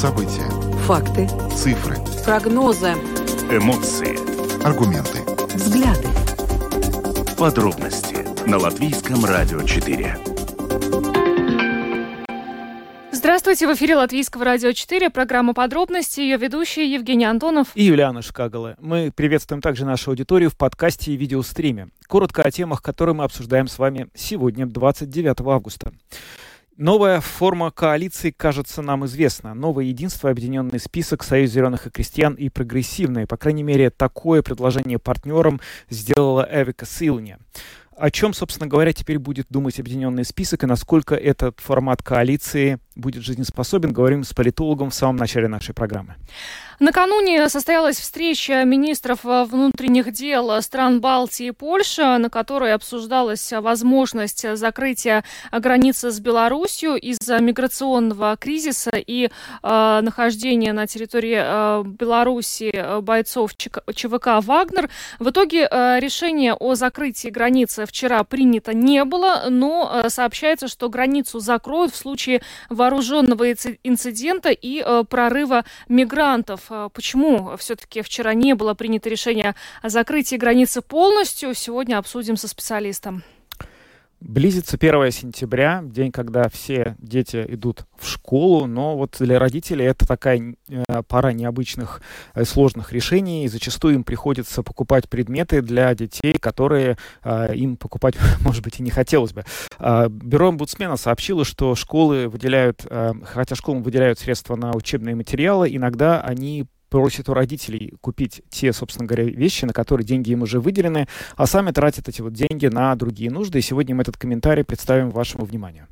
События. Факты. Цифры. Прогнозы. Эмоции. Аргументы. Взгляды. Подробности на Латвийском радио 4. Здравствуйте, в эфире Латвийского радио 4, программа «Подробности», ее ведущие Евгений Антонов и Юлиана Шкагала. Мы приветствуем также нашу аудиторию в подкасте и видеостриме. Коротко о темах, которые мы обсуждаем с вами сегодня, 29 августа. Новая форма коалиции, кажется, нам известна. Новое единство, объединенный список, Союз зеленых и крестьян и прогрессивные. По крайней мере, такое предложение партнерам сделала Эвика Силни. О чем, собственно говоря, теперь будет думать объединенный список и насколько этот формат коалиции будет жизнеспособен, говорим с политологом в самом начале нашей программы. Накануне состоялась встреча министров внутренних дел стран Балтии и Польши, на которой обсуждалась возможность закрытия границы с Беларусью из-за миграционного кризиса и э, нахождения на территории э, Беларуси бойцов ЧВК «Вагнер». В итоге э, решение о закрытии границы вчера принято не было, но э, сообщается, что границу закроют в случае вооруженного инцидента и э, прорыва мигрантов. А почему все-таки вчера не было принято решение о закрытии границы полностью, сегодня обсудим со специалистом. Близится 1 сентября, день, когда все дети идут в школу, но вот для родителей это такая э, пара необычных э, сложных решений, и зачастую им приходится покупать предметы для детей, которые э, им покупать, может быть, и не хотелось бы. Э, Бюро омбудсмена сообщило, что школы выделяют, хотя школам выделяют средства на учебные материалы, иногда они просят у родителей купить те, собственно говоря, вещи, на которые деньги им уже выделены, а сами тратят эти вот деньги на другие нужды. И сегодня мы этот комментарий представим вашему вниманию.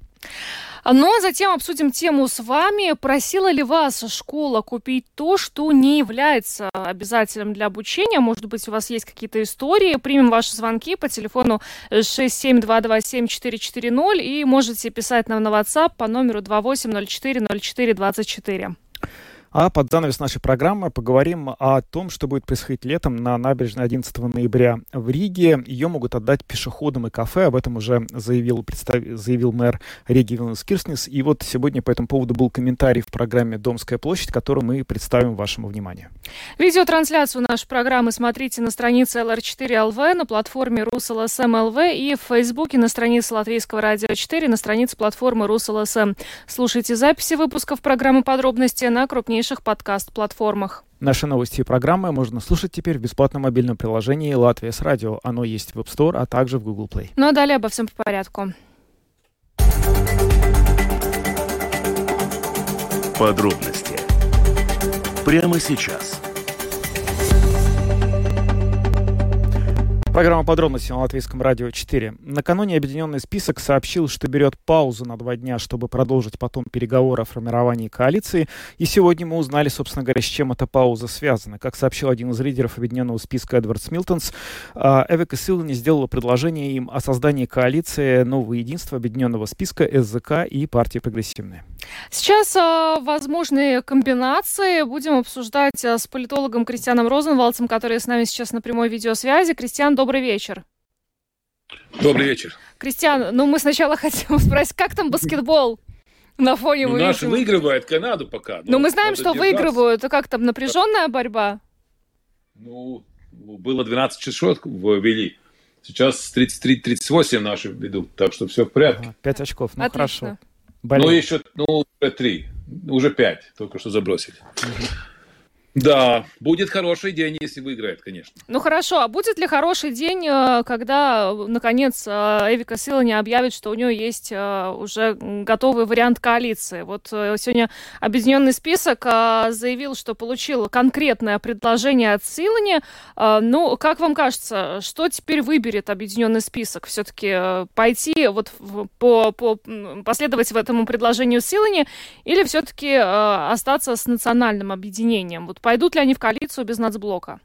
Но затем обсудим тему с вами. Просила ли вас школа купить то, что не является обязательным для обучения? Может быть, у вас есть какие-то истории? Примем ваши звонки по телефону 67227440 и можете писать нам на WhatsApp по номеру 28040424. А под занавес нашей программы поговорим о том, что будет происходить летом на набережной 11 ноября в Риге. Ее могут отдать пешеходам и кафе. Об этом уже заявил, представ... заявил мэр Риги Вилнес Кирснис. И вот сегодня по этому поводу был комментарий в программе «Домская площадь», который мы представим вашему вниманию. Видеотрансляцию нашей программы смотрите на странице LR4LV, на платформе RusLSM.LV и в Фейсбуке на странице Латвийского радио 4, на странице платформы RusLSM. Слушайте записи выпусков программы «Подробности» на крупнейших крупнейших подкаст-платформах. Наши новости и программы можно слушать теперь в бесплатном мобильном приложении «Латвия с радио». Оно есть в App Store, а также в Google Play. Ну а далее обо всем по порядку. Подробности прямо сейчас – Программа подробностей на Латвийском радио 4. Накануне Объединенный список сообщил, что берет паузу на два дня, чтобы продолжить потом переговоры о формировании коалиции. И сегодня мы узнали, собственно говоря, с чем эта пауза связана. Как сообщил один из лидеров Объединенного списка Эдвард Милтонс, а, Эвика Силани сделала предложение им о создании коалиции нового единства Объединенного списка СЗК и партии прогрессивные. Сейчас а, возможные комбинации будем обсуждать а, с политологом Кристианом Розенвалдсом, который с нами сейчас на прямой видеосвязи. Кристиан, добрый вечер. Добрый вечер. Кристиан, ну мы сначала хотим спросить, как там баскетбол? На фоне ну, наши выигрывают Канаду пока. Но, но мы знаем, что держаться. выигрывают. Как там, напряженная борьба? Ну, было 12 часов ввели. Сейчас 33-38 наши ведут, так что все в порядке. Ага, 5 очков, ну Отлично. хорошо. Болеем. Ну, еще, ну, уже 3, уже 5, только что забросили. Да, будет хороший день, если выиграет, конечно. Ну хорошо, а будет ли хороший день, э, когда, наконец, э, Эвика Силани объявит, что у нее есть э, уже готовый вариант коалиции? Вот сегодня Объединенный список заявил, что получил конкретное предложение от Силани. Ну, как вам кажется, что теперь выберет Объединенный список? Все-таки пойти вот по, по последовать в этому предложению Силани или все-таки остаться с национальным объединением? Вот Пойдут ли они в коалицию без нацблока?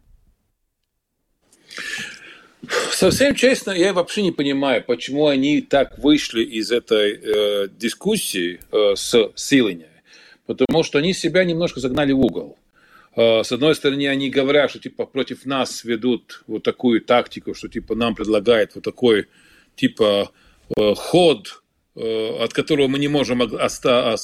Совсем честно, я вообще не понимаю, почему они так вышли из этой э, дискуссии э, с силами. Потому что они себя немножко загнали в угол. Э, с одной стороны, они говорят, что типа против нас ведут вот такую тактику, что типа нам предлагают вот такой типа э, ход, э, от которого мы не можем оста-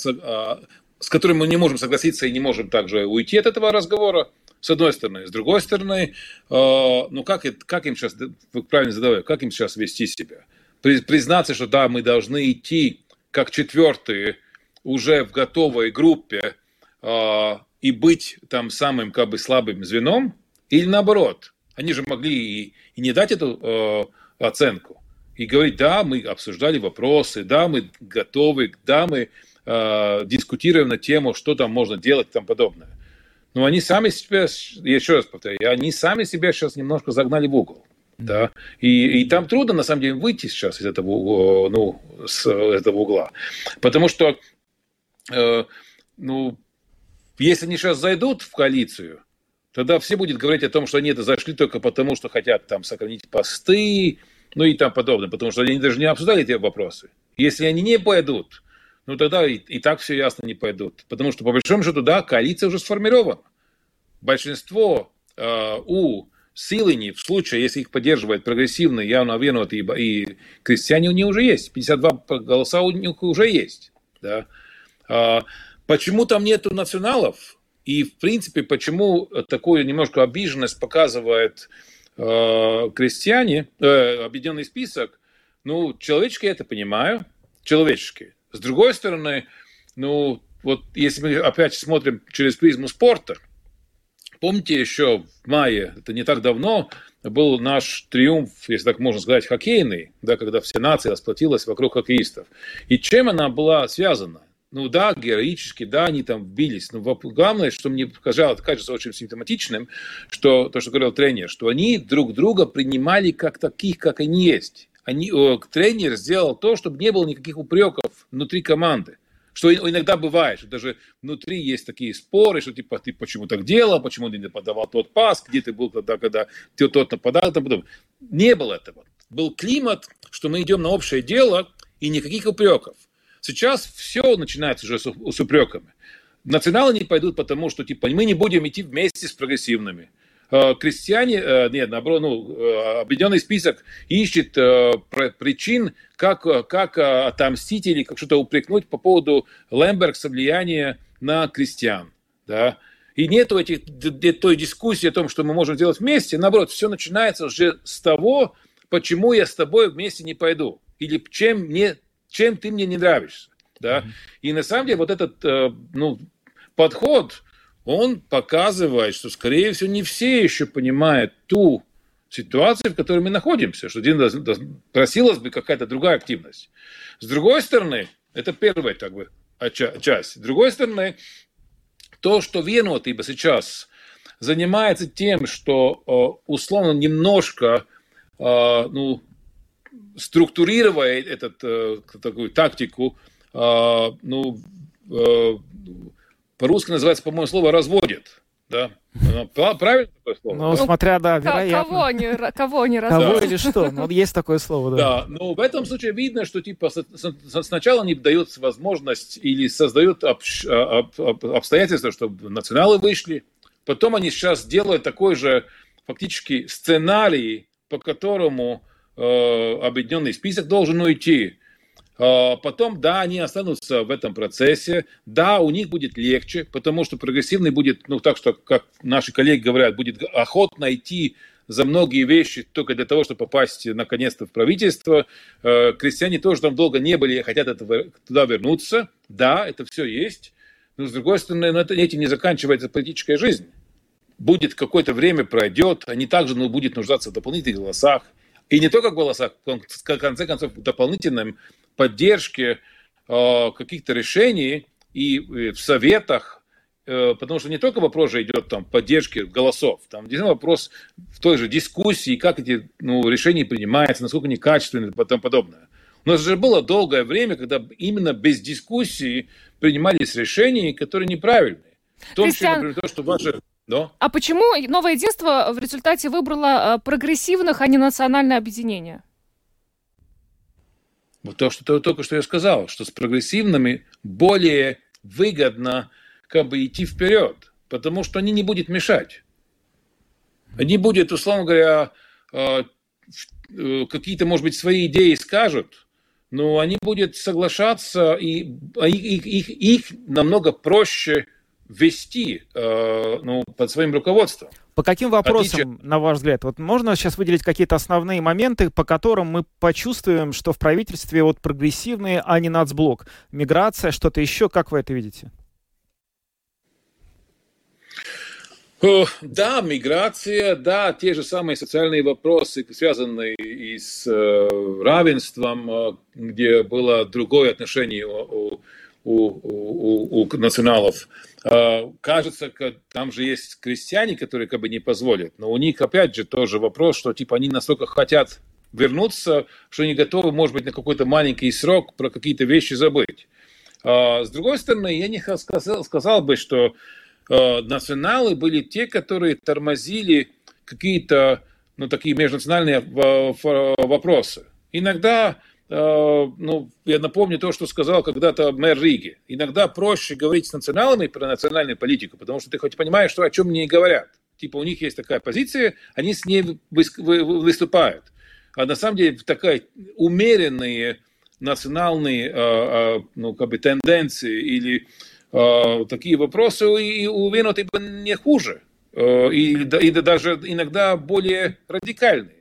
с которым мы не можем согласиться и не можем также уйти от этого разговора, с одной стороны. С другой стороны, ну как, как им сейчас, вы правильно задавали, как им сейчас вести себя? Признаться, что да, мы должны идти как четвертые уже в готовой группе и быть там самым как бы слабым звеном, или наоборот, они же могли и, и не дать эту э, оценку и говорить, да, мы обсуждали вопросы, да, мы готовы, да, мы э, дискутируем на тему, что там можно делать и тому подобное. Но они сами себя, еще раз повторяю, они сами себя сейчас немножко загнали в угол. Да? И, и там трудно, на самом деле, выйти сейчас из этого, ну, с этого угла. Потому что, э, ну, если они сейчас зайдут в коалицию, тогда все будут говорить о том, что они это зашли только потому, что хотят там сохранить посты, ну и там подобное, потому что они даже не обсуждали эти вопросы. Если они не пойдут, ну тогда и, и так все ясно не пойдут. Потому что, по большому счету, да, коалиция уже сформирована. Большинство э, у Силыни, в случае, если их поддерживает прогрессивные, явно вернутые и, и крестьяне, у них уже есть. 52 голоса у них уже есть. Да. А, почему там нету националов? И, в принципе, почему такую немножко обиженность показывает э, крестьяне, э, объединенный список, ну, человечески я это понимаю, человечески. С другой стороны, ну, вот если мы опять смотрим через призму спорта, помните еще в мае, это не так давно, был наш триумф, если так можно сказать, хоккейный, да, когда вся нация расплатилась вокруг хоккеистов. И чем она была связана? ну да, героически, да, они там бились, но главное, что мне показалось, кажется очень симптоматичным, что то, что говорил тренер, что они друг друга принимали как таких, как они есть. Они, тренер сделал то, чтобы не было никаких упреков внутри команды. Что иногда бывает, что даже внутри есть такие споры, что типа ты почему так делал, почему ты не подавал тот пас, где ты был тогда, когда ты тот нападал, там потом. Не было этого. Был климат, что мы идем на общее дело и никаких упреков. Сейчас все начинается уже с, с упреками. Националы не пойдут, потому что типа мы не будем идти вместе с прогрессивными. Э, крестьяне, э, нет, наоборот, ну, э, объединенный список ищет причин, как, как отомстить или как что-то упрекнуть по поводу Лембергса влияния на крестьян. Да? И нету этих, той дискуссии о том, что мы можем делать вместе. Наоборот, все начинается уже с того, почему я с тобой вместе не пойду. Или чем мне чем ты мне не нравишься. Да? Mm-hmm. И на самом деле вот этот ну, подход, он показывает, что, скорее всего, не все еще понимают ту ситуацию, в которой мы находимся, что просилась бы какая-то другая активность. С другой стороны, это первая как бы, часть. С другой стороны, то, что Венуат ибо сейчас занимается тем, что э, условно немножко э, ну, структурируя этот, э, такую тактику, ну, по-русски называется, по-моему, слово «разводит». Да? Правильно такое слово? Ну, смотря, да, вероятно. Кого не, кого не разводит. Кого или что? Ну, есть такое слово, да. Да, но в этом случае видно, что типа сначала они дают возможность или создают обстоятельства, чтобы националы вышли, потом они сейчас делают такой же фактически сценарий, по которому Э, объединенный список должен уйти. Э, потом, да, они останутся в этом процессе, да, у них будет легче, потому что прогрессивный будет, ну, так что, как наши коллеги говорят, будет охотно идти за многие вещи только для того, чтобы попасть наконец-то в правительство. Э, крестьяне тоже там долго не были, хотят этого, туда вернуться. Да, это все есть. Но, с другой стороны, на этим не заканчивается политическая жизнь. Будет какое-то время, пройдет, они также ну, будут нуждаться в дополнительных голосах. И не только в голосах, в конце концов, дополнительной поддержке э, каких-то решений и в советах, э, потому что не только вопрос же идет там поддержки голосов, там действительно вопрос в той же дискуссии, как эти ну, решения принимаются, насколько они качественные и тому подобное. У нас же было долгое время, когда именно без дискуссии принимались решения, которые неправильные. В том числе, например, то, что ваши да. А почему новое единство в результате выбрало э, прогрессивных, а не национальное объединение? Вот то, что только что я сказал, что с прогрессивными более выгодно как бы идти вперед, потому что они не будут мешать. Они будут, условно говоря, э, э, какие-то, может быть, свои идеи скажут, но они будут соглашаться, и а их, их, их намного проще вести э, ну, под своим руководством. По каким вопросам, Отличие... на ваш взгляд, вот можно сейчас выделить какие-то основные моменты, по которым мы почувствуем, что в правительстве вот прогрессивные, а не нацблок? Миграция, что-то еще, как вы это видите? Да, миграция, да, те же самые социальные вопросы, связанные и с э, равенством, э, где было другое отношение у, у, у, у националов. Э, кажется, там же есть крестьяне, которые как бы не позволят, но у них опять же тоже вопрос, что типа они настолько хотят вернуться, что они готовы, может быть, на какой-то маленький срок про какие-то вещи забыть. С другой стороны, я не сказал, сказал бы, что Э, националы были те, которые тормозили какие-то ну, такие межнациональные вопросы. Иногда, ну, я напомню то, что сказал когда-то мэр Риги. Иногда проще говорить с националами про национальную политику, потому что ты хоть понимаешь, что, о чем мне говорят. Типа у них есть такая позиция, они с ней выступают. А на самом деле такая умеренные национальные э, ну, как бы, тенденции или Э, такие вопросы и у Веноты не хуже, э, и, и даже иногда более радикальные.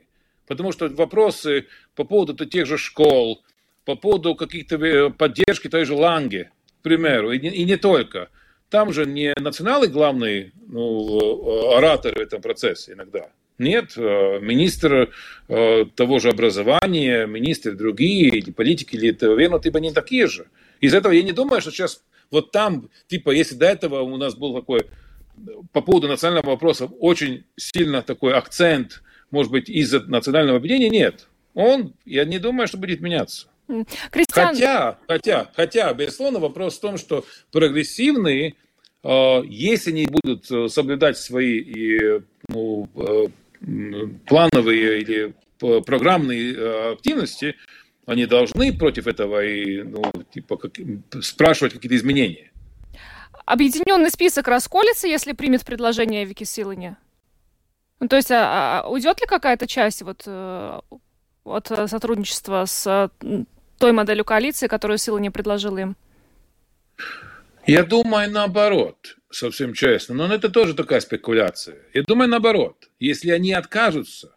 Потому что вопросы по поводу тех же школ, по поводу каких-то э, поддержки той же Ланге, к примеру, и не, и не только. Там же не националы главные ну, ораторы в этом процессе иногда. Нет, министр того же образования, министры другие, или политики, или это Вену, типа не такие же. Из этого я не думаю, что сейчас вот там, типа, если до этого у нас был такой, по поводу национального вопроса, очень сильно такой акцент, может быть, из-за национального объединения, нет. Он, я не думаю, что будет меняться. Кристиан... Хотя, хотя, хотя, безусловно, вопрос в том, что прогрессивные, э, если они будут э, соблюдать свои ну, э, плановые или программные активности, они должны против этого и, ну, типа, как, спрашивать какие-то изменения. Объединенный список расколется, если примет предложение Вики Силани? Ну, то есть а, а уйдет ли какая-то часть вот, э, от сотрудничества с той моделью коалиции, которую Силани предложила им? Я думаю, наоборот, совсем честно. Но это тоже такая спекуляция. Я думаю, наоборот. Если они откажутся,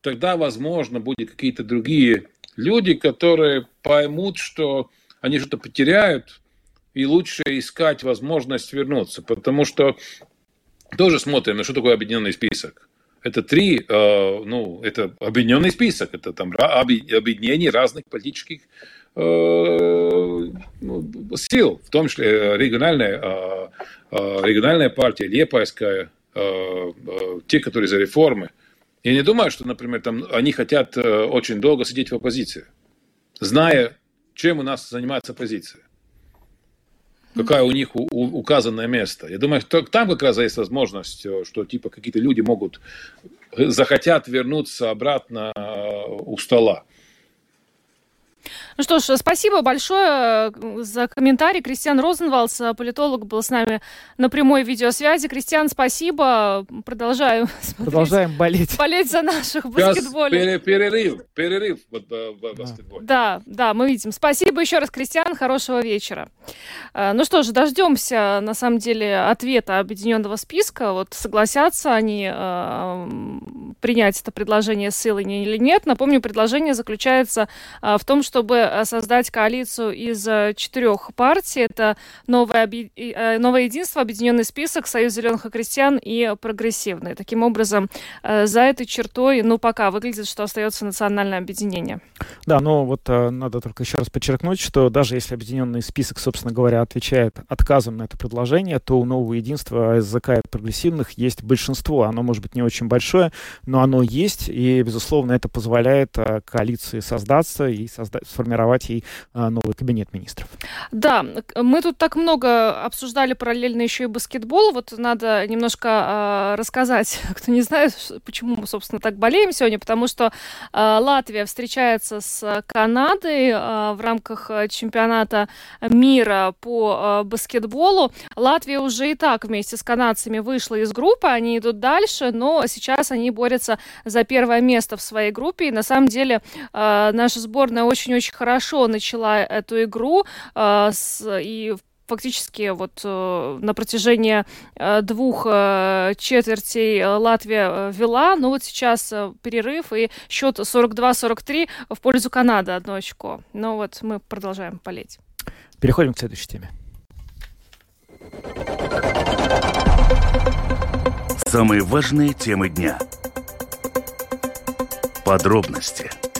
тогда, возможно, будут какие-то другие люди, которые поймут, что они что-то потеряют, и лучше искать возможность вернуться. Потому что тоже смотрим, на что такое объединенный список. Это три, э, ну, это объединенный список, это там объединение разных политических э, ну, сил, в том числе региональная, э, региональная партия, Лепайская, те, которые за реформы – я не думаю, что, например, там они хотят очень долго сидеть в оппозиции, зная, чем у нас занимается оппозиция. Какая у них указанное место. Я думаю, что там как раз есть возможность, э, что типа какие-то люди могут э, захотят вернуться обратно у стола. Ну что ж, спасибо большое э, за комментарий. Кристиан Розенвалс, э, политолог, был с нами на прямой видеосвязи. Кристиан, спасибо. Продолжаем Продолжаем болеть. Болеть за наших баскетболистов. Перерыв, перерыв вот, в баскетболе. Да, да, мы видим. Спасибо еще раз, Кристиан. Хорошего вечера. Э, ну что ж, дождемся, на самом деле, ответа объединенного списка. Вот согласятся они э, принять это предложение с Илони или нет. Напомню, предложение заключается э, в том, чтобы Э, создать коалицию из э, четырех партий. Это новое, э, новое единство, объединенный список, Союз зеленых и крестьян и прогрессивные. Таким образом, за этой чертой, ну, пока выглядит, что остается национальное объединение. Да, но вот надо только еще раз подчеркнуть, что даже если объединенный список, собственно говоря, отвечает отказом на это предложение, то у нового единства СЗК и прогрессивных есть большинство. Оно может быть не очень большое, но оно есть, и, безусловно, это позволяет коалиции создаться и создать, сформировать формировать ей а, новый кабинет министров. Да, мы тут так много обсуждали параллельно еще и баскетбол. Вот надо немножко э, рассказать, кто не знает, почему мы, собственно, так болеем сегодня, потому что э, Латвия встречается с Канадой э, в рамках чемпионата мира по э, баскетболу. Латвия уже и так вместе с канадцами вышла из группы, они идут дальше, но сейчас они борются за первое место в своей группе. И на самом деле э, наша сборная очень-очень хорошо начала эту игру. Э, с, и фактически вот э, на протяжении э, двух э, четвертей Латвия вела, но вот сейчас перерыв и счет 42-43 в пользу Канады одно очко. Но вот мы продолжаем болеть. Переходим к следующей теме. Самые важные темы дня. Подробности –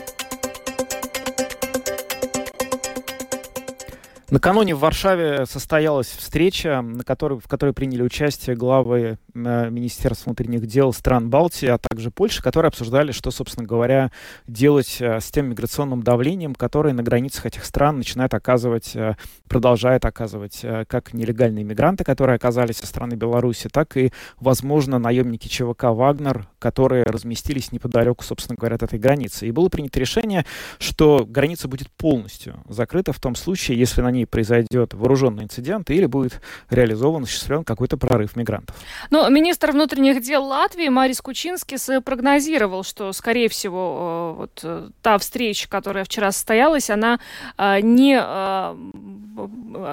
Накануне в Варшаве состоялась встреча, на которой, в которой приняли участие главы э, Министерства внутренних дел стран Балтии, а также Польши, которые обсуждали, что, собственно говоря, делать э, с тем миграционным давлением, которое на границах этих стран начинает оказывать, э, продолжает оказывать э, как нелегальные мигранты, которые оказались со стороны Беларуси, так и, возможно, наемники ЧВК «Вагнер», которые разместились неподалеку, собственно говоря, от этой границы. И было принято решение, что граница будет полностью закрыта в том случае, если на ней ней произойдет вооруженный инцидент или будет реализован, осуществлен какой-то прорыв мигрантов. Но министр внутренних дел Латвии Марис Кучинскис прогнозировал, что, скорее всего, э, вот э, та встреча, которая вчера состоялась, она э, не,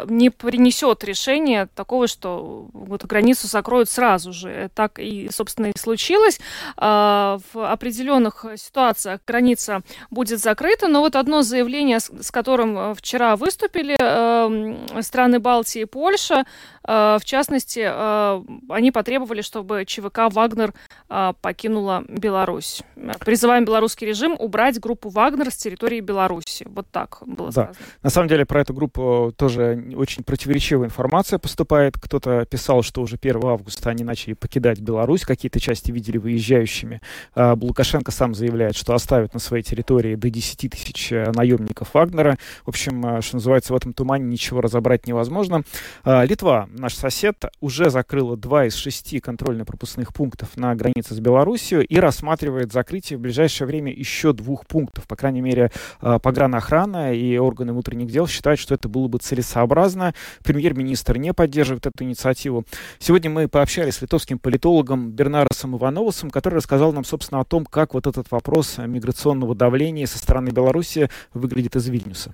не принесет решения такого, что вот границу закроют сразу же. Так и, собственно, и случилось. В определенных ситуациях граница будет закрыта, но вот одно заявление, с которым вчера выступили Эм, страны Балтии и Польша, э, в частности, э, они потребовали, чтобы ЧВК «Вагнер» э, покинула Беларусь. Призываем белорусский режим убрать группу «Вагнер» с территории Беларуси. Вот так было да. сказано. На самом деле про эту группу тоже очень противоречивая информация поступает. Кто-то писал, что уже 1 августа они начали покидать Беларусь, какие-то части видели выезжающими. Лукашенко сам заявляет, что оставит на своей территории до 10 тысяч наемников Вагнера. В общем, что называется, в этом тумане ничего разобрать невозможно. А, Литва, наш сосед, уже закрыла два из шести контрольно-пропускных пунктов на границе с Белоруссией и рассматривает закрытие в ближайшее время еще двух пунктов. По крайней мере, а, погранохрана и органы внутренних дел считают, что это было бы целесообразно. Премьер-министр не поддерживает эту инициативу. Сегодня мы пообщались с литовским политологом Бернаросом Ивановосом, который рассказал нам, собственно, о том, как вот этот вопрос миграционного давления со стороны Беларуси выглядит из Вильнюса.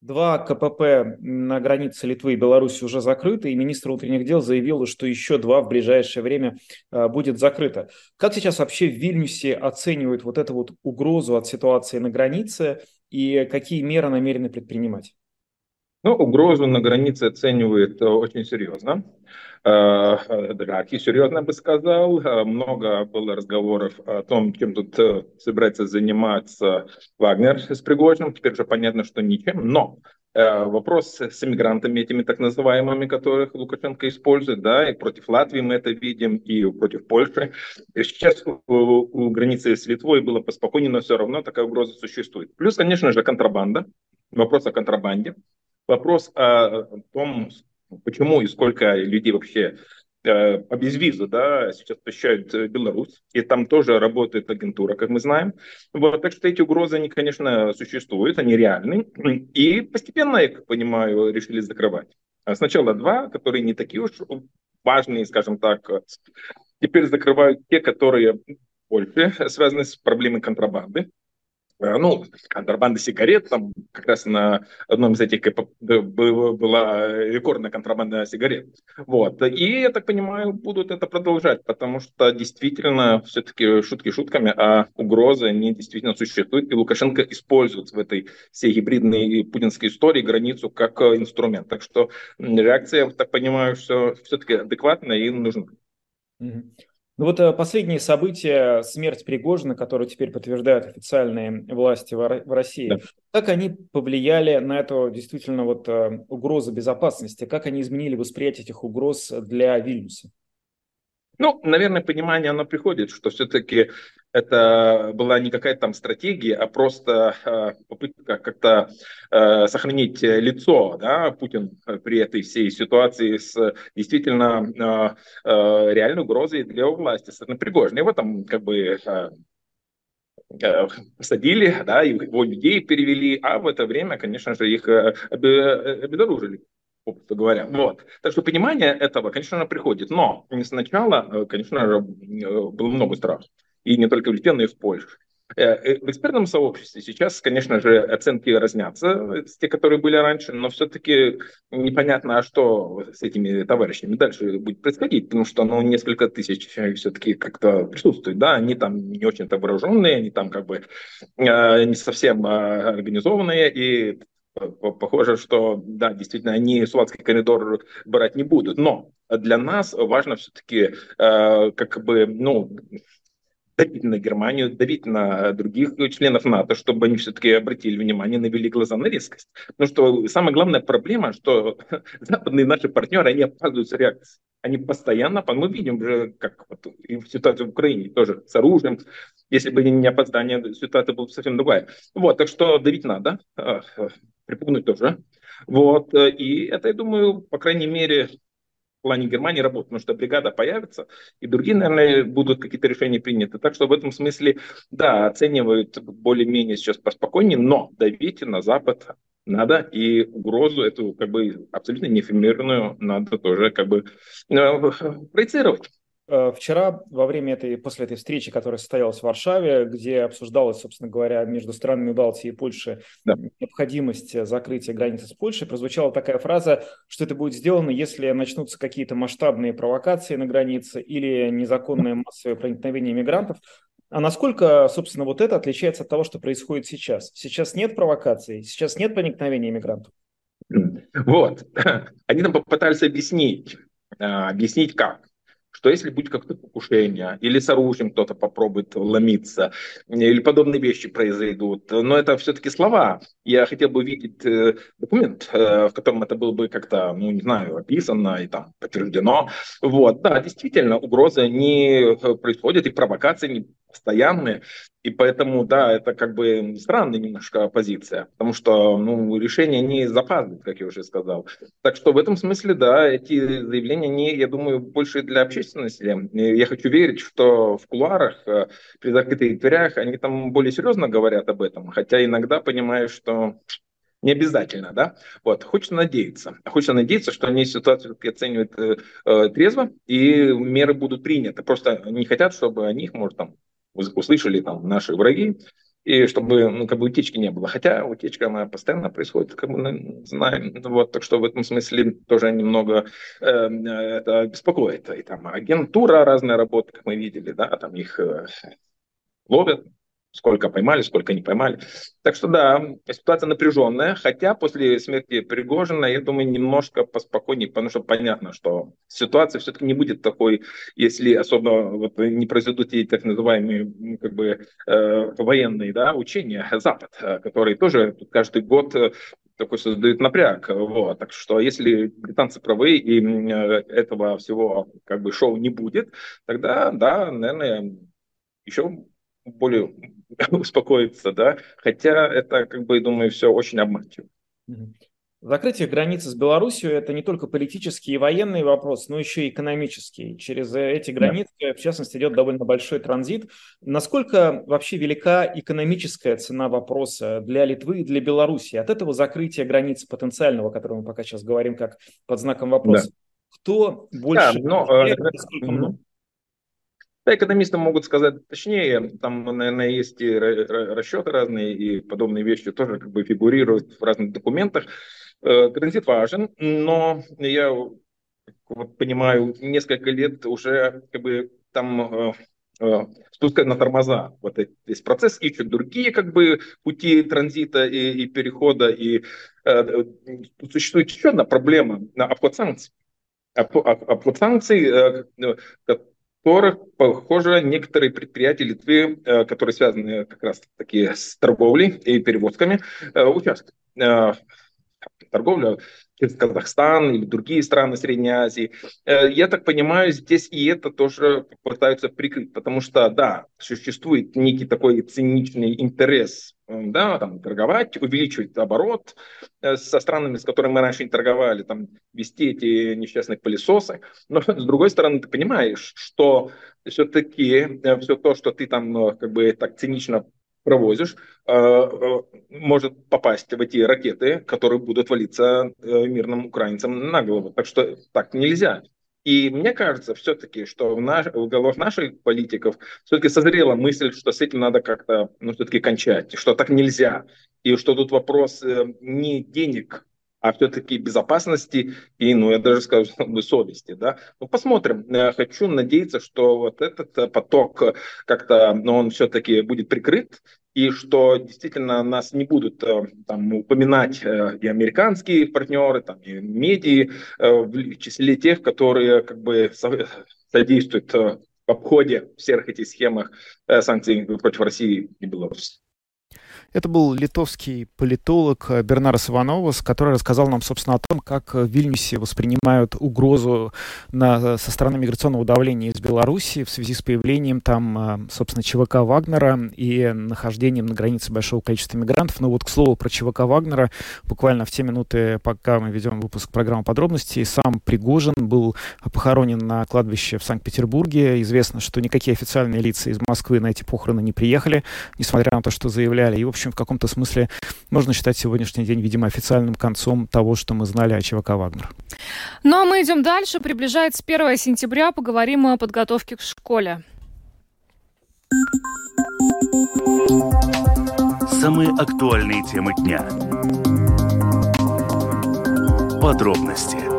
Два КПП на границе Литвы и Беларуси уже закрыты, и министр внутренних дел заявил, что еще два в ближайшее время а, будет закрыто. Как сейчас вообще в Вильнюсе оценивают вот эту вот угрозу от ситуации на границе и какие меры намерены предпринимать? Ну, угрозу на границе оценивают э, очень серьезно. Э, Драки, серьезно бы сказал. Э, много было разговоров о том, чем тут собирается заниматься Вагнер с Пригожиным. Теперь уже понятно, что ничем. Но вопрос с иммигрантами, этими так называемыми, которых Лукашенко использует, да, и против Латвии мы это видим, и против Польши. И сейчас у, у границы с Литвой было поспокойнее, но все равно такая угроза существует. Плюс, конечно же, контрабанда. Вопрос о контрабанде вопрос о том, почему и сколько людей вообще э, по безвизу, да, сейчас посещают э, Беларусь, и там тоже работает агентура, как мы знаем. Вот, так что эти угрозы, они, конечно, существуют, они реальны, и постепенно, я как понимаю, решили закрывать. А сначала два, которые не такие уж важные, скажем так, теперь закрывают те, которые больше связаны с проблемой контрабанды. Э, ну, контрабанда сигарет, там как раз на одном из этих была рекордная контрабанда сигарет. Вот. И, я так понимаю, будут это продолжать, потому что действительно, все-таки шутки шутками, а угрозы, они действительно существуют, и Лукашенко использует в этой всей гибридной путинской истории границу как инструмент. Так что реакция, я так понимаю, все, все-таки адекватная и нужна. Ну вот э, последние события, смерть Пригожина, которую теперь подтверждают официальные власти в России, да. как они повлияли на эту действительно вот э, угрозу безопасности, как они изменили восприятие этих угроз для Вильнюса? Ну, наверное, понимание оно приходит, что все-таки это была не какая-то там стратегия, а просто э, попытка как-то э, сохранить лицо да, Путин при этой всей ситуации с действительно э, э, реальной угрозой для его власти, с Пригожина. Его там как бы э, э, посадили, да, его людей перевели, а в это время, конечно же, их обезоружили. попросту говоря. Вот. Так что понимание этого, конечно, приходит. Но сначала, конечно, было много страхов. И не только в Литве, но и в Польше. Э, э, в экспертном сообществе сейчас, конечно же, оценки разнятся с те, которые были раньше, но все-таки непонятно, а что с этими товарищами дальше будет происходить, потому что ну, несколько тысяч все-таки как-то присутствует, да, они там не очень-то вооруженные, они там как бы э, не совсем организованные, и похоже, что, да, действительно, они Сулацкий коридор брать не будут, но для нас важно все-таки как бы, ну, давить на Германию, давить на других членов НАТО, чтобы они все-таки обратили внимание, навели глаза на резкость. Потому что самая главная проблема, что западные наши партнеры, они опаздывают с реакцией. Они постоянно, мы видим же, как вот и в ситуации в Украине, тоже с оружием, если бы не опоздание, ситуация была бы совсем другая. Вот, так что давить надо, а, припугнуть тоже. Вот, и это, я думаю, по крайней мере, в плане Германии работать, потому что бригада появится, и другие, наверное, будут какие-то решения приняты. Так что в этом смысле, да, оценивают более-менее сейчас поспокойнее, но давить на Запад надо, и угрозу эту как бы абсолютно неэфемерную надо тоже как бы э, проецировать. Э, вчера во время этой, после этой встречи, которая состоялась в Варшаве, где обсуждалась, собственно говоря, между странами Балтии и Польши да. необходимость закрытия границы с Польшей, прозвучала такая фраза, что это будет сделано, если начнутся какие-то масштабные провокации на границе или незаконное массовое проникновение мигрантов. А насколько, собственно, вот это отличается от того, что происходит сейчас? Сейчас нет провокаций, сейчас нет проникновения мигрантов. Вот. Они нам попытались объяснить, а, объяснить как что если будет какое-то покушение, или с оружием кто-то попробует ломиться, или подобные вещи произойдут, но это все-таки слова. Я хотел бы видеть э, документ, э, в котором это было бы как-то, ну, не знаю, описано и там подтверждено. Вот, да, действительно, угрозы не э, происходят, и провокации не постоянные. И поэтому, да, это как бы странная немножко позиция, потому что ну, решение не запаздывает, как я уже сказал. Так что в этом смысле, да, эти заявления, не, я думаю, больше для общественности. Я хочу верить, что в кулуарах, э, при закрытых дверях, они там более серьезно говорят об этом, хотя иногда понимаю, что не обязательно, да? Вот, хочется надеяться. Хочется надеяться, что они ситуацию оценивают э, э, трезво, и меры будут приняты. Просто не хотят, чтобы о них, может, там, услышали там наши враги, и чтобы ну, как бы утечки не было. Хотя утечка, она постоянно происходит, как мы знаем. Вот, так что в этом смысле тоже немного э, это беспокоит. И там агентура разная работа, как мы видели, да, там их э, ловят, сколько поймали, сколько не поймали. Так что да, ситуация напряженная, хотя после смерти Пригожина, я думаю, немножко поспокойнее, потому что понятно, что ситуация все-таки не будет такой, если особо вот, не произойдут эти так называемые как бы э, военные да, учения Запад, э, которые тоже каждый год э, такой создают напряг. Вот. Так что если британцы правы и э, этого всего как бы шоу не будет, тогда, да, наверное, еще более успокоиться, да, хотя это, как бы, думаю, все очень обманчиво. Закрытие границы с Беларусью – это не только политический и военный вопрос, но еще и экономический. Через эти границы, да. в частности, идет довольно большой транзит. Насколько вообще велика экономическая цена вопроса для Литвы и для Беларуси? От этого закрытия границы потенциального, о котором мы пока сейчас говорим, как под знаком вопроса, да. кто больше? Да, но, э, сколько много? Да, экономисты могут сказать точнее, там, наверное, есть и расчеты разные, и подобные вещи тоже как бы фигурируют в разных документах. Э, транзит важен, но я вот понимаю, несколько лет уже как бы там э, э, спускать на тормоза вот этот весь процесс, ищут другие как бы пути транзита и, и перехода. И э, существует еще одна проблема – обход санкций. Обход санкций, э, которых, похоже, некоторые предприятия Литвы, э, которые связаны как раз таки с торговлей и перевозками, э, участвуют. Э, торговля через Казахстан или другие страны Средней Азии. Я так понимаю, здесь и это тоже пытаются прикрыть, потому что, да, существует некий такой циничный интерес да, там, торговать, увеличивать оборот э, со странами, с которыми мы раньше не торговали, там, вести эти несчастные пылесосы. Но, с другой стороны, ты понимаешь, что все-таки э, все то, что ты там э, как бы так цинично провозишь, может попасть в эти ракеты, которые будут валиться мирным украинцам на голову. Так что так нельзя. И мне кажется все-таки, что в, наш, в головах наших политиков все-таки созрела мысль, что с этим надо как-то ну, все-таки кончать, что так нельзя. И что тут вопрос э, не денег, а все-таки безопасности и, ну, я даже скажу, совести, да. Ну, посмотрим. Э, хочу надеяться, что вот этот э, поток как-то, ну, он все-таки будет прикрыт, и что действительно нас не будут э, там, упоминать э, и американские партнеры, там, и медиа э, в числе тех, которые как бы содействуют в обходе всех этих схемах санкций против России и Беларуси. Это был литовский политолог э, Бернарас Ивановас, который рассказал нам, собственно, о том, как в Вильнюсе воспринимают угрозу на, со стороны миграционного давления из Беларуси в связи с появлением там, э, собственно, ЧВК Вагнера и нахождением на границе большого количества мигрантов. Но вот, к слову, про ЧВК Вагнера, буквально в те минуты, пока мы ведем выпуск программы подробностей, сам Пригожин был похоронен на кладбище в Санкт-Петербурге. Известно, что никакие официальные лица из Москвы на эти похороны не приехали, несмотря на то, что заявляли. И, в общем, в каком-то смысле можно считать сегодняшний день, видимо, официальным концом того, что мы знали о ЧВК «Вагнер». Ну а мы идем дальше. Приближается 1 сентября. Поговорим о подготовке к школе. Самые актуальные темы дня. Подробности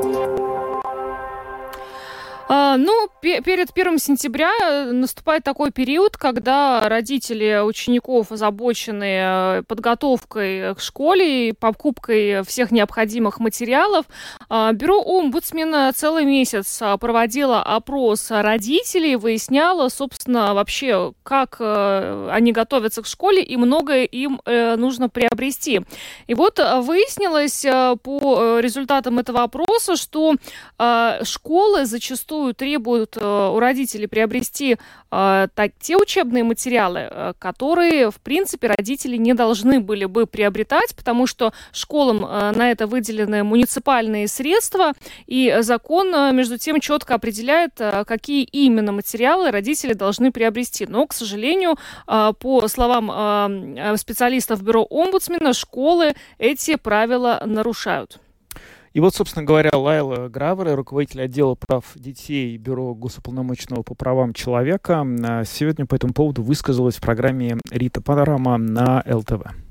ну, перед 1 сентября э, наступает такой период, когда родители учеников озабочены э, подготовкой к школе и покупкой всех необходимых материалов. А, бюро омбудсмена целый месяц а, проводило опрос родителей, выясняло, собственно, вообще, как э, они готовятся к школе и многое им нужно приобрести. И вот выяснилось по результатам этого опроса, что школы зачастую зачастую требуют э, у родителей приобрести э, так, те учебные материалы, э, которые, в принципе, родители не должны были бы приобретать, потому что школам на это выделены муниципальные средства, и закон, между тем, четко определяет, какие именно материалы родители должны приобрести. Но, к сожалению, по словам специалистов бюро омбудсмена, школы эти правила нарушают. И вот, собственно говоря, Лайла Гравер, руководитель отдела прав детей Бюро Госуполномоченного по правам человека, а, сегодня по этому поводу высказалась в программе «Рита Панорама» на ЛТВ.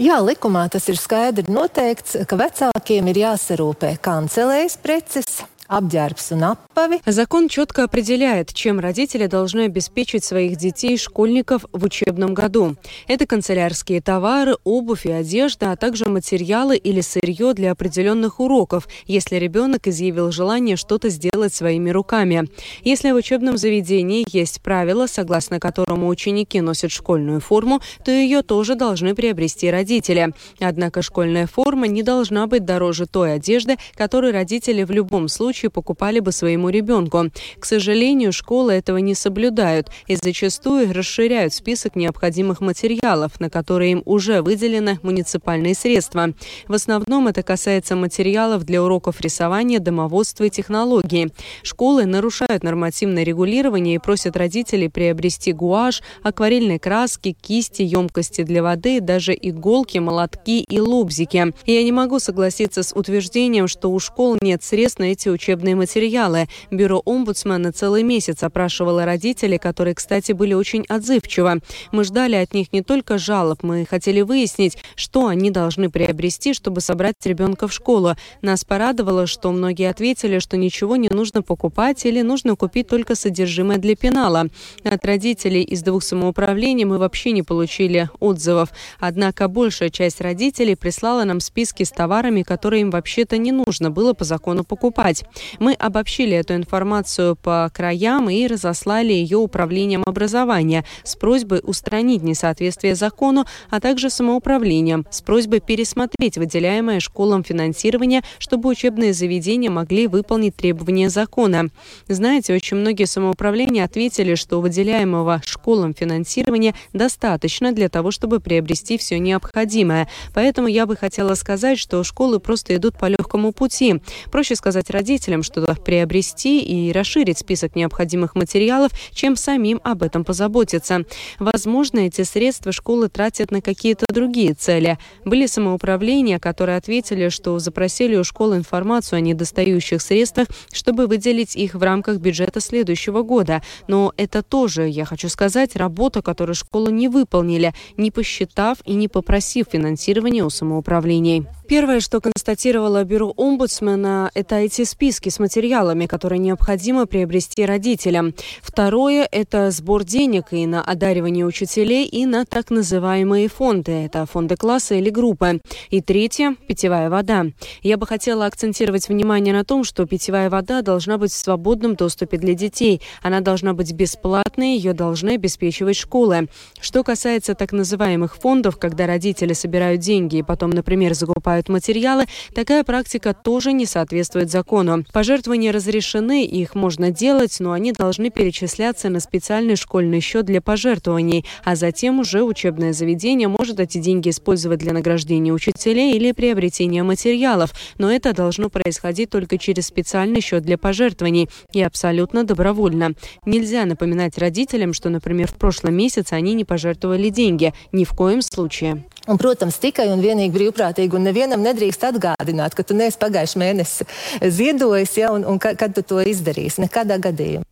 Jā, likumā tas ir skaidri noteikts, ka vecākiem ir jāsarūpē kancelējas preces, обдярбс напави. Закон четко определяет, чем родители должны обеспечить своих детей и школьников в учебном году. Это канцелярские товары, обувь и одежда, а также материалы или сырье для определенных уроков, если ребенок изъявил желание что-то сделать своими руками. Если в учебном заведении есть правило, согласно которому ученики носят школьную форму, то ее тоже должны приобрести родители. Однако школьная форма не должна быть дороже той одежды, которую родители в любом случае случае покупали бы своему ребенку. К сожалению, школы этого не соблюдают и зачастую расширяют список необходимых материалов, на которые им уже выделены муниципальные средства. В основном это касается материалов для уроков рисования, домоводства и технологии. Школы нарушают нормативное регулирование и просят родителей приобрести гуашь, акварельные краски, кисти, емкости для воды, даже иголки, молотки и лобзики. Я не могу согласиться с утверждением, что у школ нет средств на эти учебные учебные материалы. Бюро омбудсмена целый месяц опрашивало родителей, которые, кстати, были очень отзывчивы. Мы ждали от них не только жалоб, мы хотели выяснить, что они должны приобрести, чтобы собрать ребенка в школу. Нас порадовало, что многие ответили, что ничего не нужно покупать или нужно купить только содержимое для пенала. От родителей из двух самоуправлений мы вообще не получили отзывов. Однако большая часть родителей прислала нам списки с товарами, которые им вообще-то не нужно было по закону покупать. Мы обобщили эту информацию по краям и разослали ее управлением образования с просьбой устранить несоответствие закону, а также самоуправлением с просьбой пересмотреть выделяемое школам финансирование, чтобы учебные заведения могли выполнить требования закона. Знаете, очень многие самоуправления ответили, что выделяемого школам финансирования достаточно для того, чтобы приобрести все необходимое. Поэтому я бы хотела сказать, что школы просто идут по легкому пути. Проще сказать родителям, родителям что-то приобрести и расширить список необходимых материалов, чем самим об этом позаботиться. Возможно, эти средства школы тратят на какие-то другие цели. Были самоуправления, которые ответили, что запросили у школы информацию о недостающих средствах, чтобы выделить их в рамках бюджета следующего года. Но это тоже, я хочу сказать, работа, которую школы не выполнили, не посчитав и не попросив финансирования у самоуправлений. Первое, что констатировало бюро омбудсмена, это эти списки с материалами, которые необходимо приобрести родителям. Второе – это сбор денег и на одаривание учителей, и на так называемые фонды. Это фонды класса или группы. И третье – питьевая вода. Я бы хотела акцентировать внимание на том, что питьевая вода должна быть в свободном доступе для детей. Она должна быть бесплатной, ее должны обеспечивать школы. Что касается так называемых фондов, когда родители собирают деньги и потом, например, закупают покупают материалы, такая практика тоже не соответствует закону. Пожертвования разрешены, их можно делать, но они должны перечисляться на специальный школьный счет для пожертвований, а затем уже учебное заведение может эти деньги использовать для награждения учителей или приобретения материалов, но это должно происходить только через специальный счет для пожертвований и абсолютно добровольно. Nельзя напоминать родителям, что, например, в прошлом месяце они не пожертвовали деньги. Ни в коем случае. Un, protams, tikai un vienīgi brīvprātīgi, un nevienam nedrīkst atgādināt, ka tu neesi pagājušajā mēnesī ziedojis, ja, un, un kad, kad tu to izdarīsi. Nekādā gadījumā.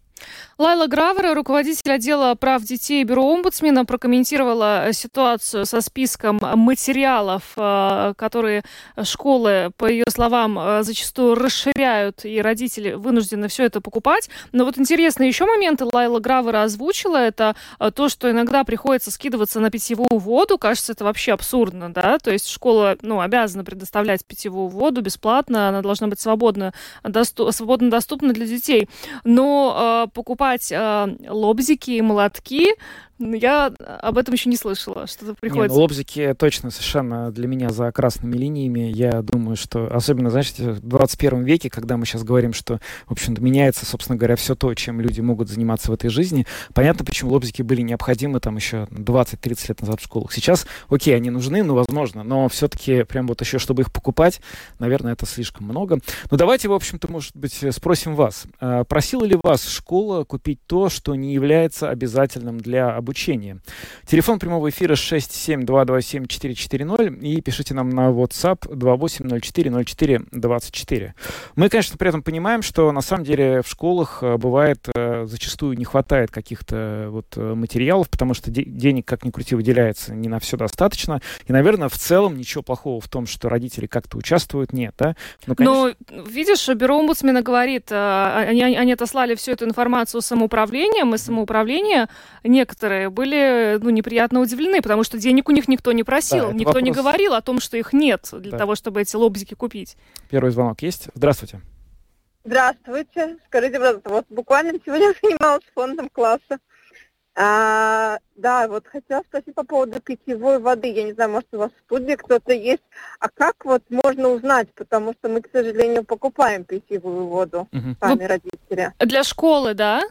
Лайла Гравера, руководитель отдела прав детей Бюро омбудсмена, прокомментировала ситуацию со списком материалов, э, которые школы, по ее словам, э, зачастую расширяют, и родители вынуждены все это покупать. Но вот интересные еще моменты Лайла Гравера озвучила, это э, то, что иногда приходится скидываться на питьевую воду. Кажется, это вообще абсурдно, да? То есть школа, ну, обязана предоставлять питьевую воду бесплатно, она должна быть свободно, доступ, свободно доступна для детей. Но покупать покупать э, лобзики и молотки ну, я об этом еще не слышала, что-то приходится. Не, ну, лобзики точно совершенно для меня за красными линиями. Я думаю, что особенно, знаете, в 21 веке, когда мы сейчас говорим, что, в общем-то, меняется, собственно говоря, все то, чем люди могут заниматься в этой жизни, понятно, почему лобзики были необходимы там еще 20-30 лет назад в школах. Сейчас, окей, они нужны, ну, возможно, но все-таки прям вот еще, чтобы их покупать, наверное, это слишком много. Ну, давайте, в общем-то, может быть, спросим вас. А, просила ли вас школа купить то, что не является обязательным для обучения. Телефон прямого эфира 67227-440 и пишите нам на WhatsApp 28040424. Мы, конечно, при этом понимаем, что на самом деле в школах э, бывает э, зачастую не хватает каких-то э, вот материалов, потому что де- денег, как ни крути, выделяется не на все достаточно. И, наверное, в целом ничего плохого в том, что родители как-то участвуют, нет, да? Ну, конечно... Но, видишь, бюро омбудсмена говорит, они, они отослали всю эту информацию самоуправлением, и самоуправление некоторые некоторые были ну, неприятно удивлены, потому что денег у них никто не просил, да, никто вопрос... не говорил о том, что их нет для да. того, чтобы эти лобзики купить. Первый звонок есть? Здравствуйте. Здравствуйте. Скажите, пожалуйста, вот буквально сегодня занималась фондом класса. А, да, вот хотела спросить по поводу питьевой воды. Я не знаю, может, у вас в студии кто-то есть. А как вот можно узнать? Потому что мы, к сожалению, покупаем питьевую воду угу. сами, ну, родители. Для школы, да?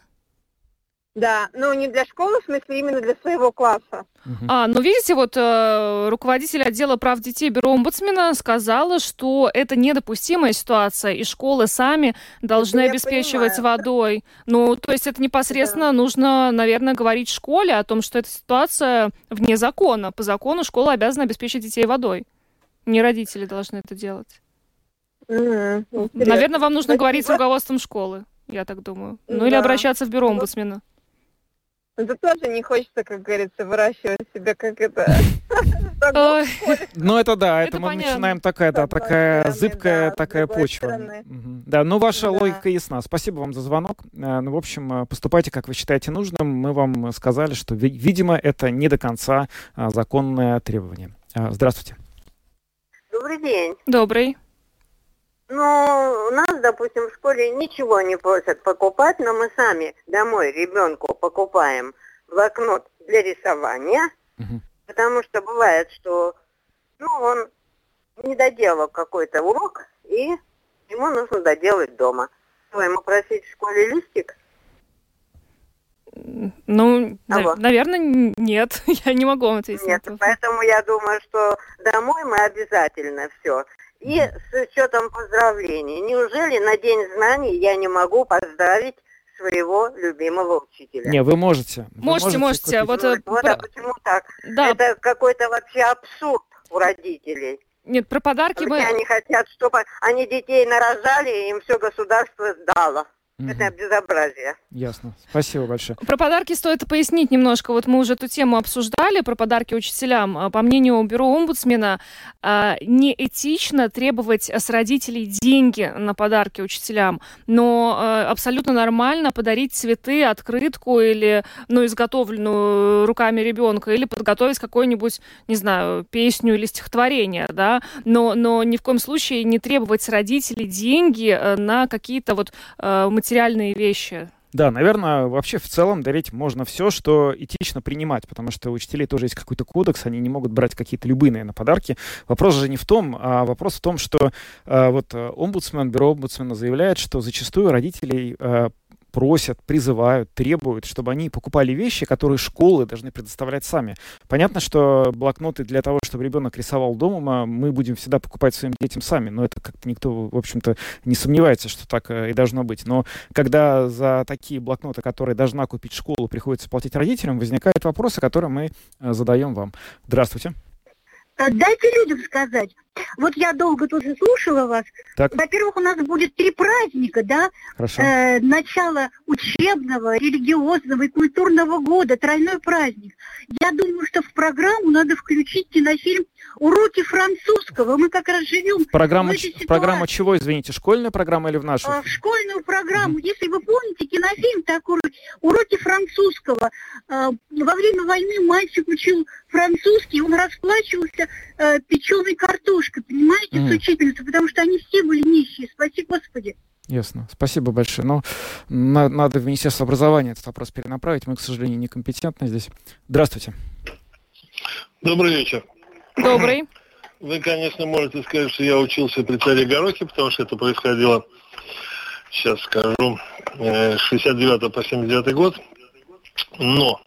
Да, но не для школы, в смысле именно для своего класса. Uh-huh. А, ну видите, вот э, руководитель отдела прав детей бюро омбудсмена сказала, что это недопустимая ситуация, и школы сами должны это обеспечивать водой. Ну, то есть это непосредственно да. нужно, наверное, говорить школе о том, что эта ситуация вне закона. По закону школа обязана обеспечить детей водой. Не родители должны это делать. Mm-hmm. Наверное, вам нужно Спасибо. говорить с руководством школы, я так думаю. Ну да. или обращаться в бюро омбудсмена. Это тоже не хочется, как говорится, выращивать себя, как это... Ну, это да, это мы начинаем такая, да, такая зыбкая такая почва. Да, ну, ваша логика ясна. Спасибо вам за звонок. Э, ну, в общем, э, поступайте, как вы считаете нужным. Мы вам сказали, что, видимо, это не до конца а, законное требование. Э, здравствуйте. Добрый день. Добрый. Ну, у нас, допустим, в школе ничего не просят покупать, но мы сами домой ребенку покупаем блокнот для рисования, угу. потому что бывает, что ну, он не доделал какой-то урок, и ему нужно доделать дома. Что, ему просить в школе листик? Ну, на, наверное, нет. Я не могу вам ответить. Нет, поэтому я думаю, что домой мы обязательно все и с учетом поздравлений. Неужели на День знаний я не могу поздравить своего любимого учителя? Не, вы можете. Вы Можете, можете. купить- Вот, Вот, про- а почему так? Да, Это какой-то вообще абсурд у родителей. нет, про подарки мы... Они хотят, чтобы они детей нарожали, и им все государство сдало. Мгм. Это безобразие. Ясно. Спасибо большое. Про подарки стоит пояснить немножко. Вот мы уже эту тему обсуждали, про подарки учителям. А, По мнению бюро омбудсмена, а, неэтично требовать с родителей деньги на подарки учителям, но а, абсолютно нормально подарить цветы, открытку или, ну, изготовленную руками ребенка, или подготовить какую-нибудь, не знаю, песню или стихотворение, да, но, но ни в коем случае не требовать с родителей деньги э, на какие-то вот э, материальные вещи. Да, наверное, вообще в целом дарить можно все, что этично принимать, потому что у учителей тоже есть какой-то кодекс, они не могут брать какие-то любые, наверное, подарки. Вопрос же не в том, а вопрос в том, что э, вот э, омбудсмен, бюро омбудсмена заявляет, что зачастую родителей э, просят, призывают, требуют, чтобы они покупали вещи, которые школы должны предоставлять сами. Понятно, что блокноты для того, чтобы ребенок рисовал дома, мы будем всегда покупать своим детям сами, но это как-то никто, в общем-то, не сомневается, что так э, и должно быть. Но когда за такие блокноты, которые должна купить школа, приходится платить родителям, возникают вопросы, которые мы э, задаем вам. Здравствуйте. А, Дайте людям сказать. Вот я долго тоже слушала вас. Так, Во-первых, у нас будет три праздника, да? хорошо. Э, начало учебного, религиозного и культурного года, тройной праздник. Я думаю, что в программу надо включить кинофильм «Уроки французского». Мы как раз живем Программа, в программа ситуации. чего, извините, школьная программа или в нашу? А, в школьную программу. Если вы помните кинофильм такой «Уроки французского», а, во время войны мальчик учил французский, он расплачивался э, печеной картошкой, понимаете, Мгм. с учительницей, потому что они все были нищие. Спаси Господи. Ясно. Спасибо большое. Но на- надо в Министерство образования этот вопрос перенаправить. Мы, к сожалению, некомпетентны здесь. Здравствуйте. Добрый вечер. Добрый. Вы, конечно, можете сказать, что я учился при царе Горохе, потому что это происходило, сейчас скажу, э, с 69 по 79 год. Но,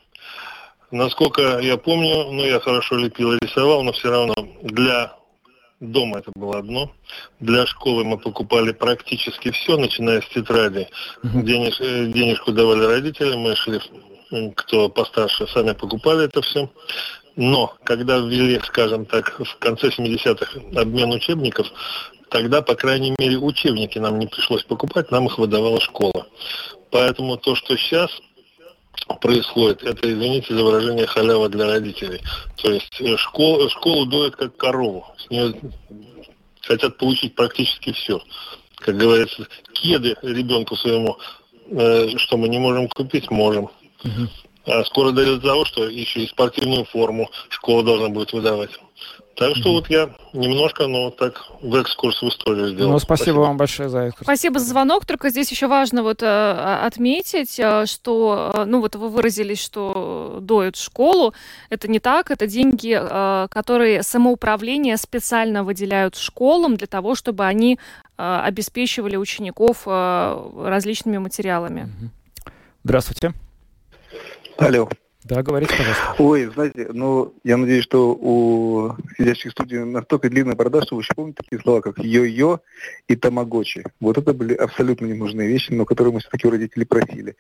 насколько я помню, ну, я хорошо лепил и рисовал, но все равно для дома это было одно. Для школы мы покупали практически все, начиная с тетради. Денеж- э, денежку давали родители, мы шли, кто постарше, сами покупали это все. Но когда ввели, скажем так, в конце 70-х обмен учебников, тогда, по крайней мере, учебники нам не пришлось покупать, нам их выдавала школа. Поэтому то, что сейчас происходит, это, извините за выражение, халява для родителей. То есть э, школ- школу доят как корову. С нее хотят получить практически все. Как говорится, кеды ребенку своему, э, что мы не можем купить, можем. А скоро дойдет до того, что еще и спортивную форму школа должна будет выдавать. Так что вот я немножко, но вот так в экскурс в историю сделал. Ну, спасибо, вам большое за экскурс. Спасибо за звонок. Только здесь еще важно вот э, отметить, э, что, э, ну вот вы выразились, что доют школу. Это не так. Это деньги, э, которые самоуправление специально выделяют школам для того, чтобы они э, обеспечивали учеников э, различными материалами. Здравствуйте. Алло. Да, говорите, пожалуйста. Ой, знаете, ну, я надеюсь, что у сидящих в студии настолько длинная борода, что вы еще помните такие слова, как йо-йо и тамагочи. Вот это были абсолютно ненужные вещи, но которые мы все-таки у родителей просили.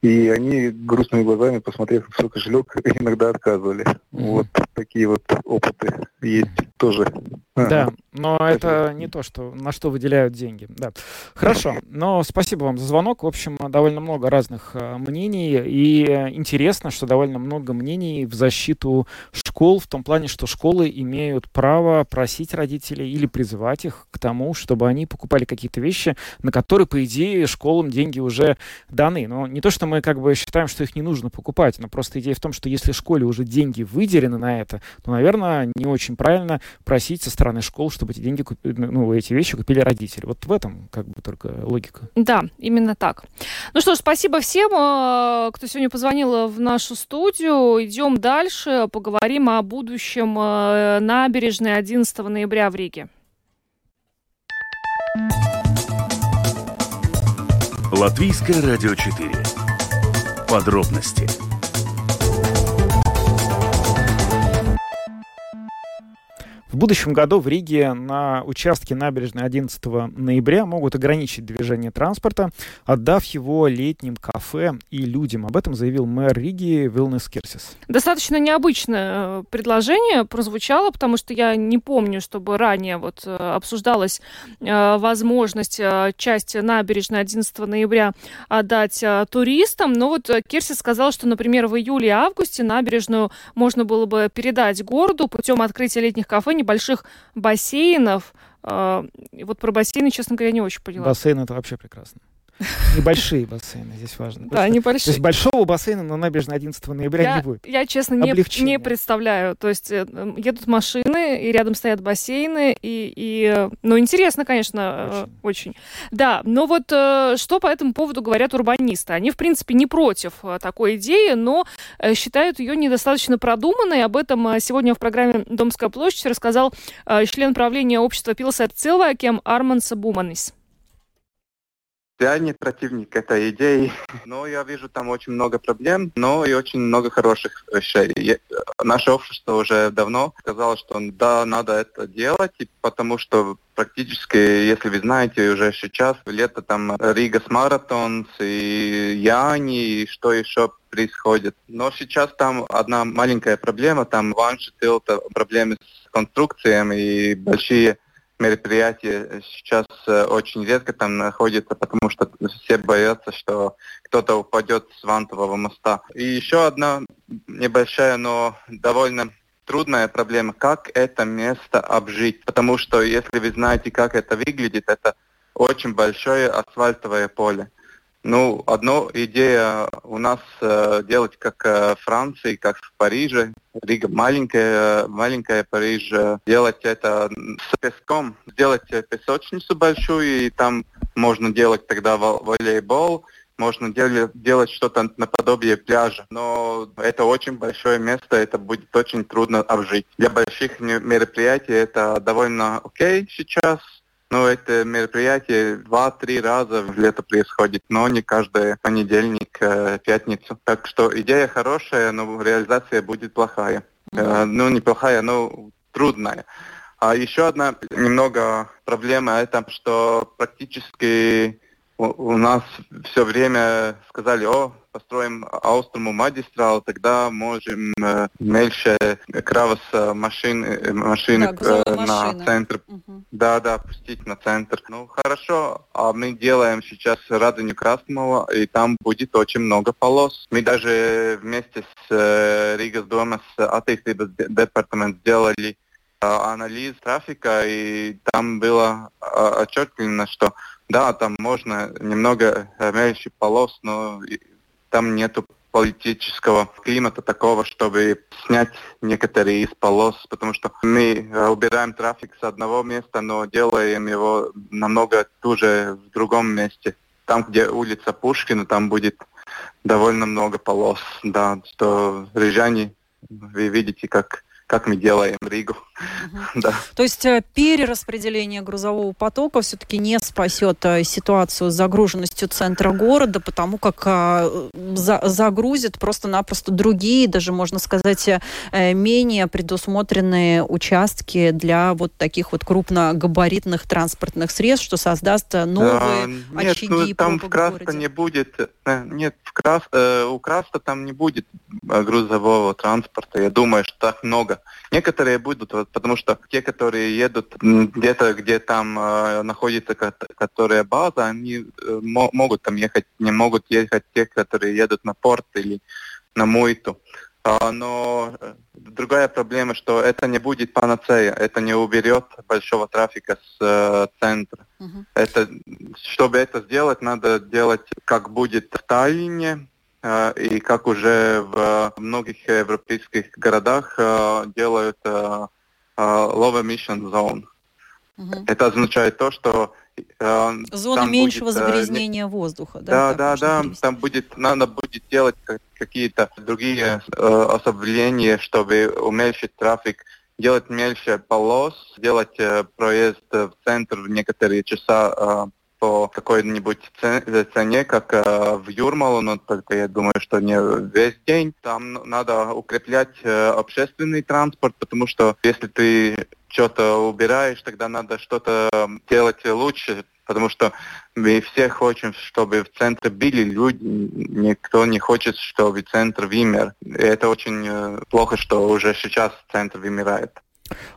И они грустными глазами, посмотрев в свой кошелек, иногда отказывали. Вот такие вот опыты есть тоже. Да, но это не то, что, на что выделяют деньги. Да. Хорошо, но спасибо вам за звонок. В общем, довольно много разных э, мнений. И интересно, что довольно много мнений в защиту школ, в том плане, что школы имеют право просить родителей или призывать их к тому, чтобы они покупали какие-то вещи, на которые, по идее, школам деньги уже даны. Но не то, что мы как бы считаем, что их не нужно покупать, но просто идея в том, что если школе уже деньги выделены на это, то, наверное, не очень правильно просить со стороны школ, чтобы эти деньги купили, ну, эти вещи купили родители. Вот в этом как бы только логика. Да, именно так. Ну что ж, спасибо всем, э, кто сегодня позвонил в нашу студию. Идем дальше, поговорим о будущем э, набережной 11 ноября в Риге. Латвийское радио 4. Подробности В будущем году в Риге на участке набережной 11 ноября могут ограничить движение транспорта, отдав его летним кафе и людям. Об этом заявил мэр Риги Вилнес Кирсис. Достаточно необычное э, предложение прозвучало, потому что я не помню, чтобы ранее вот э, обсуждалась э, возможность часть набережной 11 ноября отдать туристам. Но вот Кирсис сказал, что, например, в июле и августе набережную можно было бы передать городу путем открытия летних кафе, небольших бассейнов. Вот про бассейны, честно говоря, не очень поняла. Бассейн это вообще прекрасно. Небольшие бассейны, здесь важно. Да, небольшие. То есть большого бассейна на набережной 11 ноября не будет. Я, честно, не, представляю. То есть э, едут машины, и рядом стоят бассейны, и, ну, интересно, конечно, очень. очень. Да, но вот э, что по этому поводу говорят урбанисты? Они, в принципе, не против э, такой идеи, но считают ее недостаточно продуманной. Об этом сегодня в программе «Домская площадь» рассказал член правления общества Пилсет Цилвакем Арманса Буманис. Я не противник этой идеи, но я вижу там очень много проблем, но и очень много хороших вещей. Я, наше общество уже давно сказало, что да, надо это делать, потому что практически, если вы знаете, уже сейчас лето там Рига с маратон и Яни, и что еще происходит. Но сейчас там одна маленькая проблема, там ванши проблемы с конструкциями и большие мероприятие сейчас э, очень редко там находится, потому что все боятся, что кто-то упадет с вантового моста. И еще одна небольшая, но довольно трудная проблема, как это место обжить. Потому что если вы знаете, как это выглядит, это очень большое асфальтовое поле. Ну, одна идея у нас э, делать как э, Франции, как в Париже. Рига маленькая, маленькая Париж. Э, делать это с песком. Сделать песочницу большую, и там можно делать тогда волейбол. Можно делать, делать что-то наподобие пляжа. Но это очень большое место, это будет очень трудно обжить. Для больших мероприятий это довольно окей сейчас, ну, это мероприятие два-три раза в лето происходит, но не каждый понедельник, э, пятницу. Так что идея хорошая, но реализация будет плохая. Mm-hmm. Ну, неплохая, но трудная. А еще одна немного проблема это, что практически у, у нас все время сказали, о, построим Ауструму магистрал, тогда можем э, меньше кравос машин, э, машин да, э, на машина. центр. Угу. Да, да, пустить на центр. Ну хорошо, а мы делаем сейчас Радоню Красного, и там будет очень много полос. Мы даже вместе с э, Риgas дома с attīstības департамент сделали э, анализ трафика, и там было э, отчетлено, что да, там можно немного меньше полос, но там нету политического климата такого, чтобы снять некоторые из полос, потому что мы э, убираем трафик с одного места, но делаем его намного туже в другом месте. Там, где улица Пушкина, там будет довольно много полос, да, что рижане, вы видите, как как мы делаем Ригу. Угу. да. То есть э, перераспределение грузового потока все-таки не спасет э, ситуацию с загруженностью центра города, потому как э, за, загрузит просто-напросто другие, даже можно сказать, менее предусмотренные участки для вот таких вот крупногабаритных транспортных средств, что создаст новые а, нет, очаги ну, там в Красно не будет, нет, в Крас, у Краста там не будет грузового транспорта. Я думаю, что так много Некоторые будут, потому что те, которые едут где-то, где там э, находится которая база, они э, могут там ехать, не могут ехать те, которые едут на порт или на Муйту. А, но э, другая проблема, что это не будет панацея, это не уберет большого трафика с э, центра. Uh-huh. Это, чтобы это сделать, надо делать, как будет в Таллине, Э, и как уже в многих европейских городах э, делают э, low emission zone. Угу. Это означает то, что Зона меньшего будет, загрязнения воздуха, да? Да, да, да. Там будет, надо будет делать какие-то другие э, особления, чтобы уменьшить трафик, делать меньше полос, делать э, проезд в центр в некоторые часа э, по какой-нибудь цене, как э, в Юрмалу, но только я думаю, что не весь день. Там надо укреплять э, общественный транспорт, потому что если ты что-то убираешь, тогда надо что-то делать лучше, потому что мы все хотим, чтобы в центре были люди, никто не хочет, чтобы центр вымер. И это очень э, плохо, что уже сейчас центр вымирает.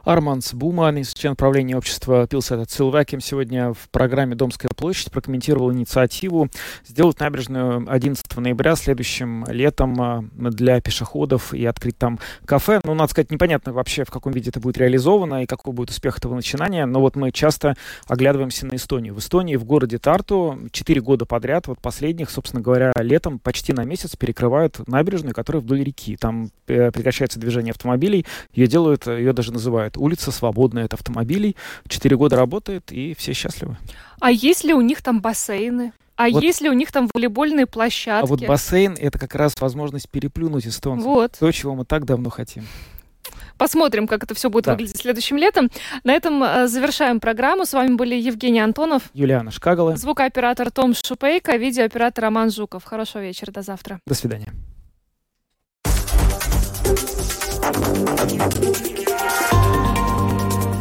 Арманс Буманис, член правления общества Пилсета Цилваким, сегодня в программе «Домская площадь» прокомментировал инициативу сделать набережную 11 ноября следующим летом а, для пешеходов и открыть там кафе. Ну, надо сказать, непонятно вообще, в каком виде это будет реализовано и какой будет успех этого начинания, но вот мы часто оглядываемся на Эстонию. В Эстонии, в городе Тарту, 4 года подряд, вот последних, собственно говоря, летом почти на месяц перекрывают набережную, которая вдоль реки. Там э, прекращается движение автомобилей, ее делают, ее даже называют улица свободная от автомобилей. Четыре года работает, и все счастливы. А есть ли у них там бассейны? А вот, есть ли у них там волейбольные площадки? А вот бассейн — это как раз возможность переплюнуть эстонцев. Вот. То, чего мы так давно хотим. Посмотрим, как это все будет да. выглядеть следующим летом. На этом э, завершаем программу. С вами были Евгений Антонов, Юлиана Шкагала, звукооператор Том Шупейко, видеооператор Роман Жуков. Хорошего вечера, до завтра. До свидания.